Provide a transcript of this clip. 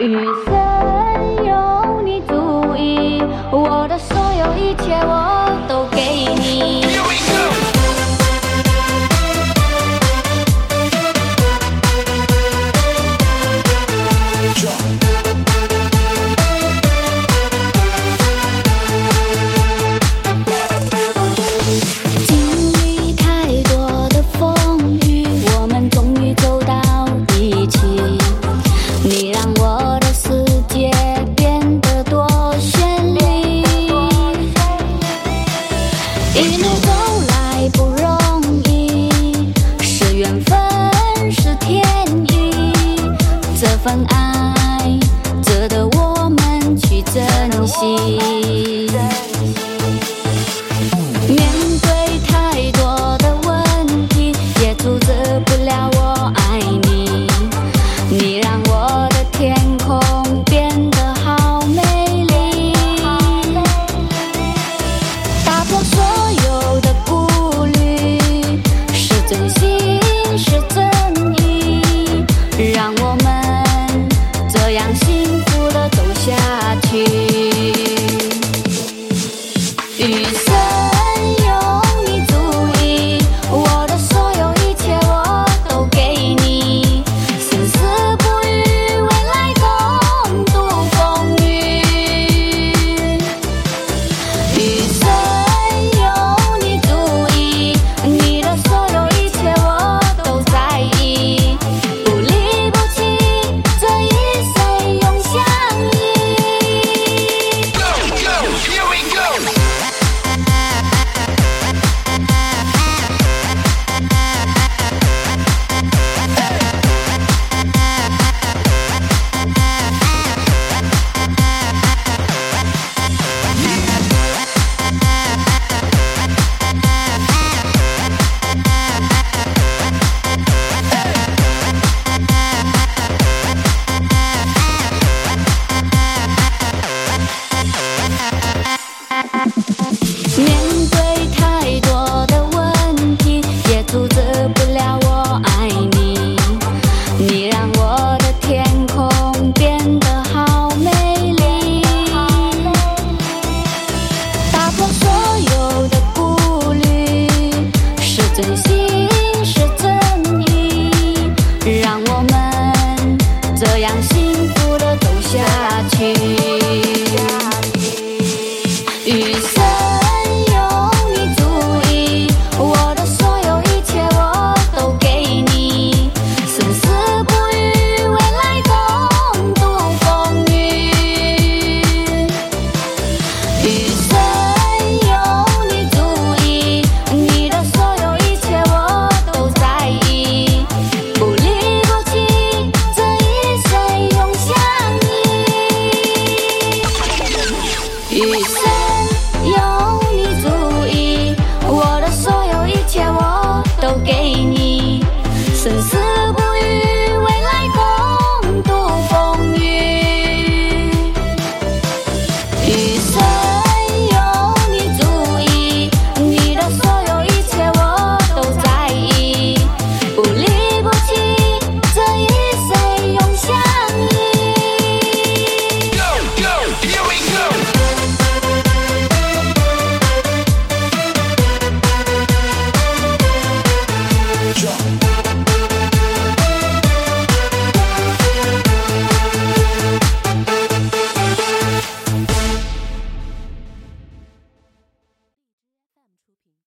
余生有你足矣我的所有一切我这样幸福的走下去。